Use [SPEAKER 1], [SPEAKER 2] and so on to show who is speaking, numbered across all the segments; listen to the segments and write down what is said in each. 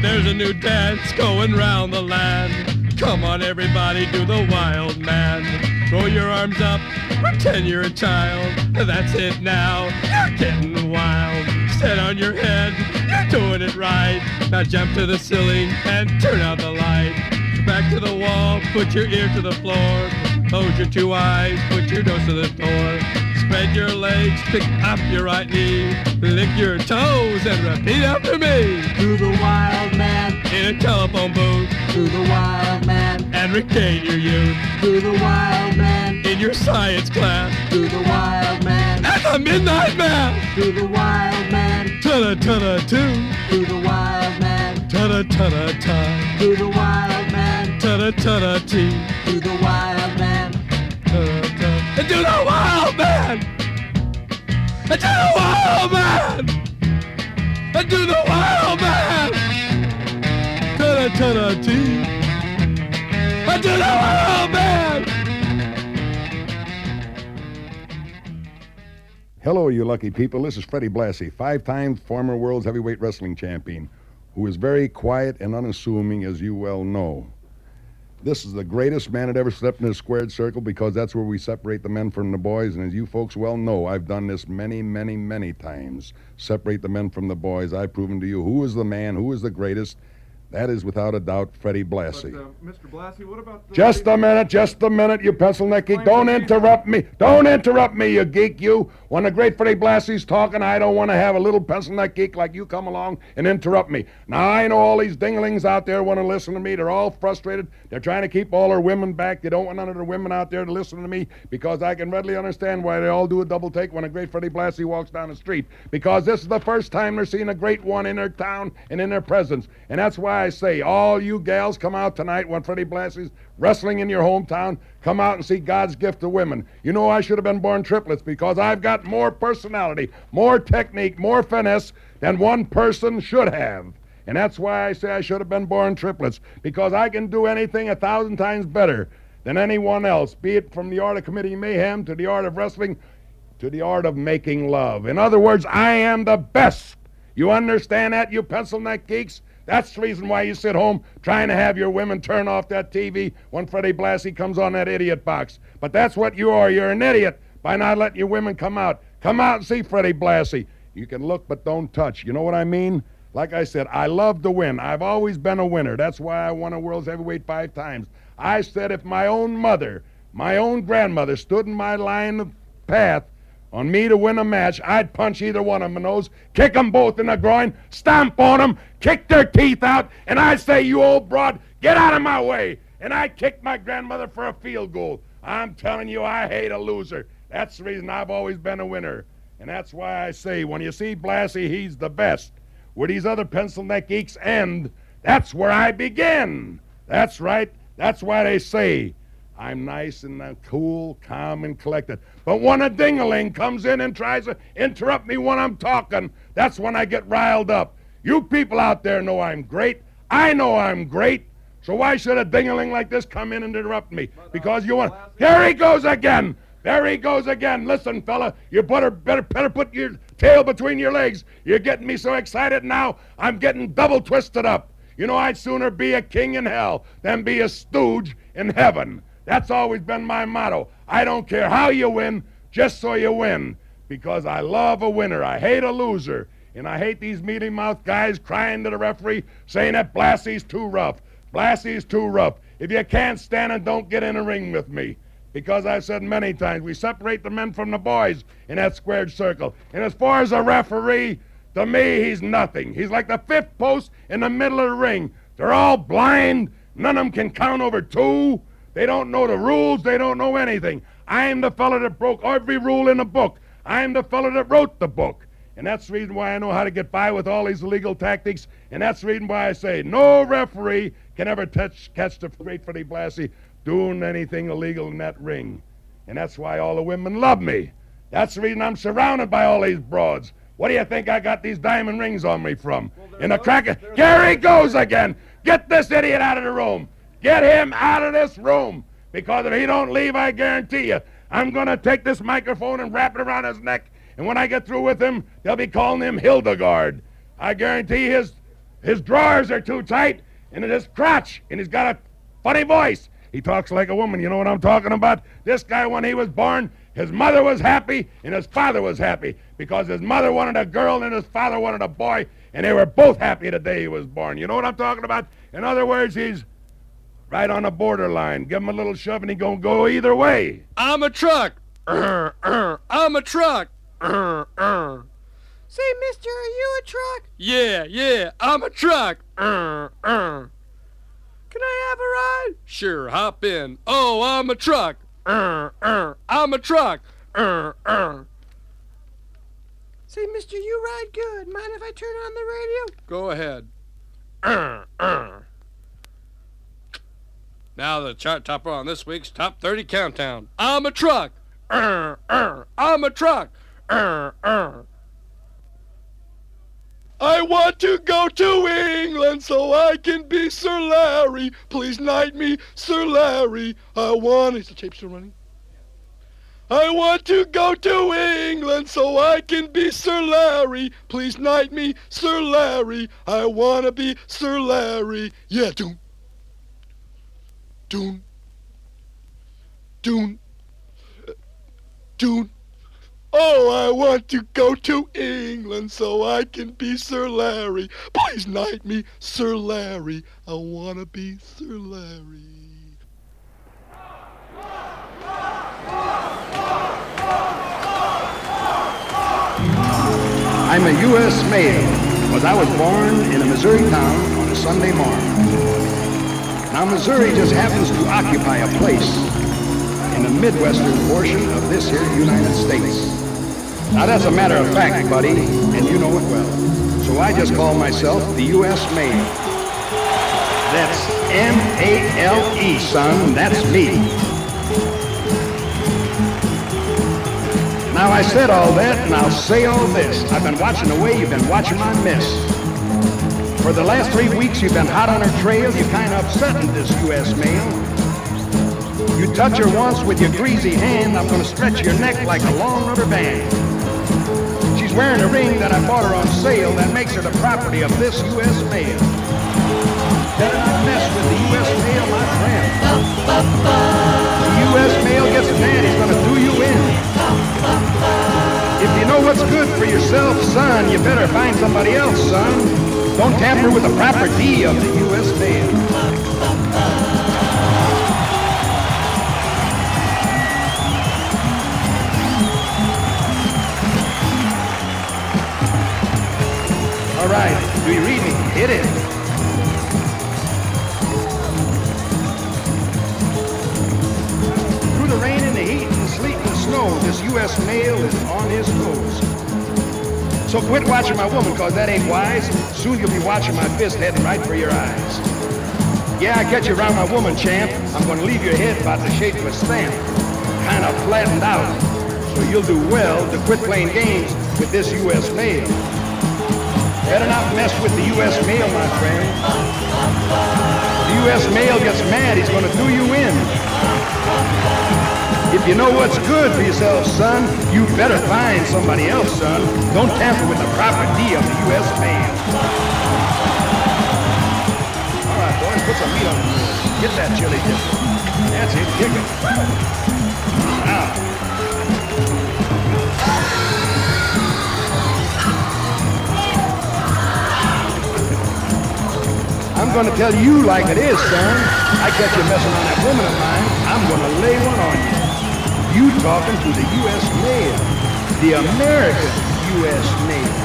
[SPEAKER 1] There's a new dance going round the land. Come on, everybody, do the wild man. Throw your arms up, pretend you're a child. That's it now, you're getting wild. Stand on your head, you're doing it right. Now jump to the ceiling and turn out the light. Back to the wall, put your ear to the floor. Close your two eyes, put your nose to the door. Spread your legs, pick up your right knee. Lick your toes and repeat after me.
[SPEAKER 2] To the wild man,
[SPEAKER 1] In a telephone booth
[SPEAKER 2] to the wild man,
[SPEAKER 1] and regain your youth.
[SPEAKER 2] to the wild man,
[SPEAKER 1] In your science class
[SPEAKER 2] to the wild man,
[SPEAKER 1] at the midnight mass.
[SPEAKER 2] to the wild man,
[SPEAKER 1] Ta-da, ta-da, two.
[SPEAKER 2] to the wild man,
[SPEAKER 1] Ta-da, ta-da, ta.
[SPEAKER 2] to the wild man,
[SPEAKER 1] Ta-da, ta-da, tea.
[SPEAKER 2] to the wild man,
[SPEAKER 1] Ta-da. And do the wild man. And do the wild man. And do the wild man. Ta-da, ta-da, tea. And do the wild man.
[SPEAKER 3] Hello, you lucky people. This is Freddie Blassie, five time former world's heavyweight wrestling champion, who is very quiet and unassuming, as you well know. This is the greatest man that ever stepped in a squared circle because that's where we separate the men from the boys. And as you folks well know, I've done this many, many, many times. Separate the men from the boys. I've proven to you who is the man, who is the greatest. That is without a doubt Freddie Blassie.
[SPEAKER 4] But, uh, Mr. Blassie, what about the
[SPEAKER 3] Just a minute, just a minute, you pencil neck geek. Don't interrupt me. Don't interrupt me, you geek, you. When the great Freddie Blassie's talking, I don't want to have a little pencil neck geek like you come along and interrupt me. Now, I know all these dinglings out there want to listen to me. They're all frustrated. They're trying to keep all their women back. They don't want none of their women out there to listen to me because I can readily understand why they all do a double take when a great Freddie Blassie walks down the street. Because this is the first time they're seeing a great one in their town and in their presence. And that's why I say, all you gals come out tonight when Freddie Blassie's wrestling in your hometown. Come out and see God's gift to women. You know I should have been born triplets because I've got more personality, more technique, more finesse than one person should have. And that's why I say I should have been born triplets because I can do anything a thousand times better than anyone else, be it from the art of committing mayhem to the art of wrestling to the art of making love. In other words, I am the best. You understand that, you pencil neck geeks? That's the reason why you sit home trying to have your women turn off that TV when Freddie Blassie comes on that idiot box. But that's what you are. You're an idiot by not letting your women come out. Come out and see Freddie Blassie. You can look but don't touch. You know what I mean? Like I said, I love to win. I've always been a winner. That's why I won a world's heavyweight five times. I said if my own mother, my own grandmother stood in my line of path on me to win a match, I'd punch either one of them nose, kick them both in the groin, stomp on them, kick their teeth out, and I'd say, you old broad, get out of my way. And I'd kick my grandmother for a field goal. I'm telling you, I hate a loser. That's the reason I've always been a winner. And that's why I say, when you see Blassie, he's the best. Where these other pencil neck geeks end, that's where I begin. That's right. That's why they say I'm nice and cool, calm, and collected. But when a dingaling comes in and tries to interrupt me when I'm talking, that's when I get riled up. You people out there know I'm great. I know I'm great. So why should a dingaling like this come in and interrupt me? Because you want. Here he goes again. There he goes again. Listen, fella, you better better better put your tail between your legs. You're getting me so excited now. I'm getting double twisted up. You know, I'd sooner be a king in hell than be a stooge in heaven. That's always been my motto. I don't care how you win, just so you win. Because I love a winner. I hate a loser. And I hate these mealy mouthed guys crying to the referee saying that Blassie's too rough. Blassie's too rough. If you can't stand it, don't get in a ring with me. Because I've said many times, we separate the men from the boys in that squared circle. And as far as a referee, to me, he's nothing. He's like the fifth post in the middle of the ring. They're all blind. None of them can count over two. They don't know the rules. They don't know anything. I'm the fellow that broke every rule in the book. I'm the fellow that wrote the book. And that's the reason why I know how to get by with all these illegal tactics. And that's the reason why I say no referee can ever touch, catch the great Freddie Blassie doing anything illegal in that ring. And that's why all the women love me. That's the reason I'm surrounded by all these broads. What do you think I got these diamond rings on me from? In the cracker. He goes again. Get this idiot out of the room. Get him out of this room.
[SPEAKER 5] Because if he don't leave, I guarantee you, I'm going to take this microphone and wrap it around his neck. And when I get through with him, they'll be calling him Hildegard. I guarantee his his drawers are too tight, and his crotch, and he's got a funny voice. He talks like a woman. You know what I'm talking about? This guy, when he was born, his mother was happy and his father was happy because his mother wanted a girl and his father wanted a boy, and they were both happy the day he was born. You know what I'm talking about? In other words, he's right on the borderline. Give him a little shove and he's going to go either way.
[SPEAKER 1] I'm a truck. Uh, uh, I'm a truck. Uh, uh.
[SPEAKER 6] Say, mister, are you a truck?
[SPEAKER 1] Yeah, yeah, I'm a truck. Uh, uh.
[SPEAKER 6] Can I have a ride?
[SPEAKER 1] Sure, hop in. Oh, I'm a truck. Uh, uh. I'm a truck. Uh, uh.
[SPEAKER 6] Say, mister, you ride good. Mind if I turn on the radio?
[SPEAKER 1] Go ahead. Uh, uh. Now the chart topper on this week's Top 30 Countdown. I'm a truck. Uh, uh. I'm a truck. Uh, uh. I want to go to England so I can be Sir Larry. Please knight me, Sir Larry. I want. Is the tape still running? I want to go to England so I can be Sir Larry. Please knight me, Sir Larry. I want to be Sir Larry. Yeah, doom. Doom. Dune. Dune. Oh, I want to go to England so I can be Sir Larry. Please knight me, Sir Larry. I want to be Sir Larry.
[SPEAKER 3] I'm a U.S. male because I was born in a Missouri town on a Sunday morning. Now, Missouri just happens to occupy a place in the Midwestern portion of this here United States. Now, that's a matter of fact, buddy, and you know it well. So I just call myself the U.S. male. That's M-A-L-E, son. That's me. Now I said all that, and I'll say all this. I've been watching the way you've been watching my miss. For the last three weeks, you've been hot on her trail. You kind of upset upsetting this U.S. mail. You touch her once with your greasy hand, I'm to stretch your neck like a long rubber band. She's wearing a ring that I bought her on sale that makes her the property of this U.S. mail. Better not mess with the U.S. mail, my friend. The U.S. mail gets mad, he's to do you in. If you know what's good for yourself, son, you better find somebody else, son. Don't tamper with the property of the U.S. mail. All right, do you read me? Hit it. Through the rain and the heat and the sleet and the snow, this U.S. mail is on his toes. So quit watching my woman, cause that ain't wise. Soon you'll be watching my fist heading right for your eyes. Yeah, I catch you around my woman, champ. I'm gonna leave your head about the shape of a stamp. Kinda flattened out. So you'll do well to quit playing games with this U.S. mail. Better not mess with the U.S. mail, my friend. The U.S. mail gets mad, he's gonna do you in. If you know what's good for yourself, son, you better find somebody else, son. Don't tamper with the property of the U.S. mail. All right, boys, put some meat on it. Get that chili dip. That's it, kick it. Now, I'm gonna tell you like it is, son. I catch you messing on that woman of mine, I'm gonna lay one on you. You talking to the U.S. mail, the American U.S. mail.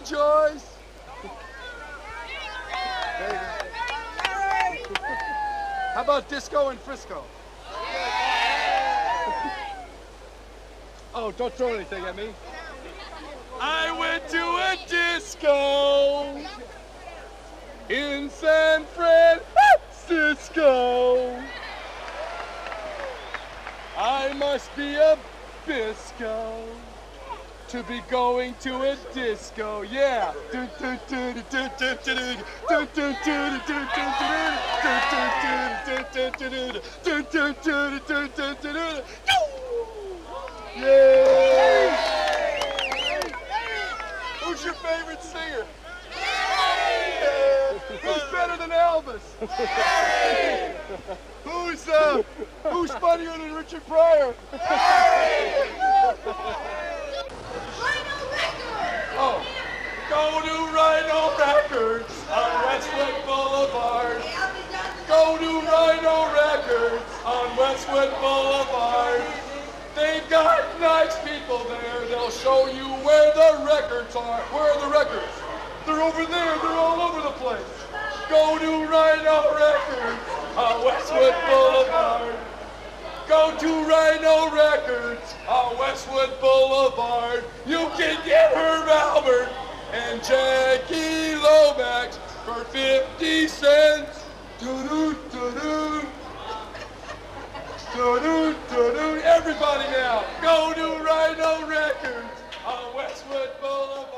[SPEAKER 1] Joyce. How about Disco and Frisco? Oh, don't throw anything at me. I went to a disco in San Francisco. I must be a bisco to be going to a disco. Yeah. Who's your favorite singer? Who's better than Elvis? who's uh, who's funnier than Richard Pryor? oh, go to Rhino Records on Westwood Boulevard. Go to Rhino Records on Westwood Boulevard. They've got nice people there. They'll show you where the records are. Where are the records? They're over there. They're all over the place. Go to Rhino Records on Westwood Boulevard. Go to Rhino Records on Westwood Boulevard. You can get Herb Alpert and Jackie Lomax for 50 cents. Doo-doo, doo-doo. Doo-doo, doo-doo. Everybody now, go to Rhino Records on Westwood Boulevard.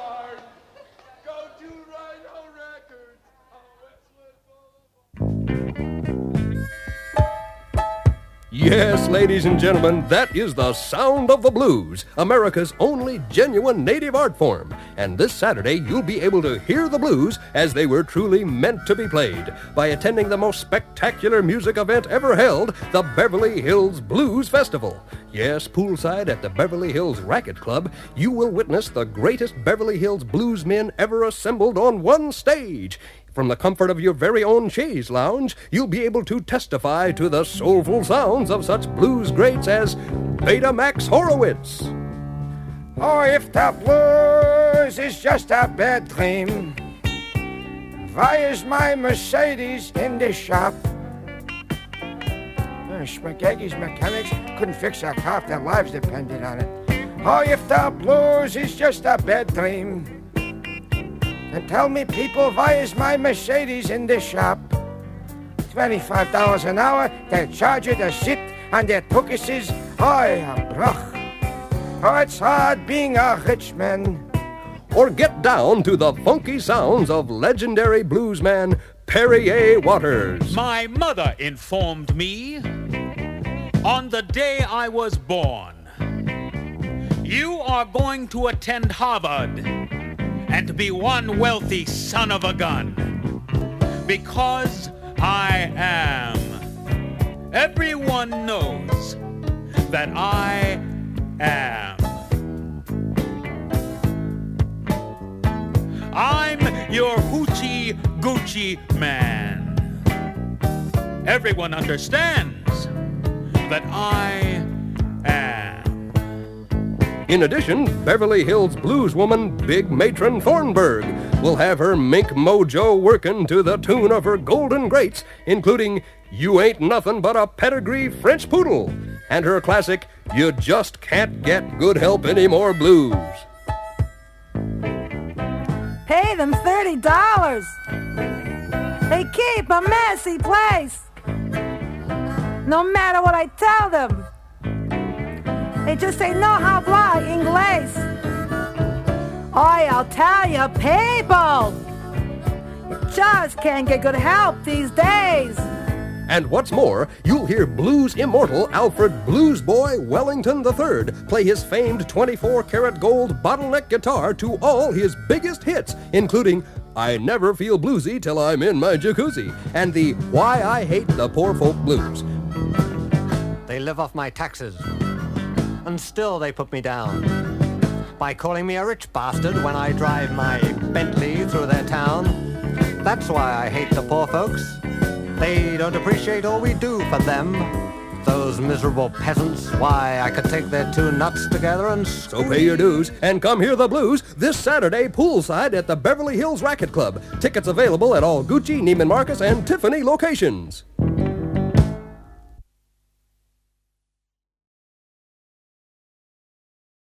[SPEAKER 7] Yes, ladies and gentlemen, that is the sound of the blues, America's only genuine native art form. And this Saturday, you'll be able to hear the blues as they were truly meant to be played by attending the most spectacular music event ever held, the Beverly Hills Blues Festival. Yes, poolside at the Beverly Hills Racket Club, you will witness the greatest Beverly Hills bluesmen ever assembled on one stage. From the comfort of your very own chaise lounge, you'll be able to testify to the soulful sounds of such blues greats as Beta Max Horowitz,
[SPEAKER 8] Oh, if the blues is just a bad dream, why is my Mercedes in the shop? Uh, Schmagaggy's mechanics couldn't fix a car if their lives depended on it. Oh, if the blues is just a bad dream, then tell me, people, why is my Mercedes in the shop? $25 an hour, they charge you to sit on their tukuses. Oh, yeah, bruch. Oh, it's hard being a rich man.
[SPEAKER 7] or get down to the funky sounds of legendary bluesman Perrier Waters.
[SPEAKER 9] My mother informed me on the day I was born. You are going to attend Harvard and be one wealthy son of a gun. Because I am. Everyone knows that I am. I'm your hoochie Gucci man. Everyone understands that I am.
[SPEAKER 7] In addition, Beverly Hills blueswoman Big Matron Thornburg will have her mink mojo working to the tune of her golden greats, including You Ain't Nothing But a Pedigree French Poodle and her classic You Just Can't Get Good Help Anymore blues.
[SPEAKER 10] Pay them thirty dollars. They keep a messy place. No matter what I tell them, they just ain't know how fly English. Oh, I'll tell you, people, you just can't get good help these days.
[SPEAKER 7] And what's more, you'll hear blues immortal Alfred Blues Boy Wellington III play his famed 24 karat gold bottleneck guitar to all his biggest hits, including I Never Feel Bluesy Till I'm in My Jacuzzi and the Why I Hate the Poor Folk Blues.
[SPEAKER 11] They live off my taxes. And still they put me down. By calling me a rich bastard when I drive my Bentley through their town. That's why I hate the poor folks. They don't appreciate all we do for them. Those miserable peasants, why, I could take their two nuts together and
[SPEAKER 7] So pay your dues and come hear the blues this Saturday poolside at the Beverly Hills Racket Club. Tickets available at all Gucci, Neiman Marcus, and Tiffany locations.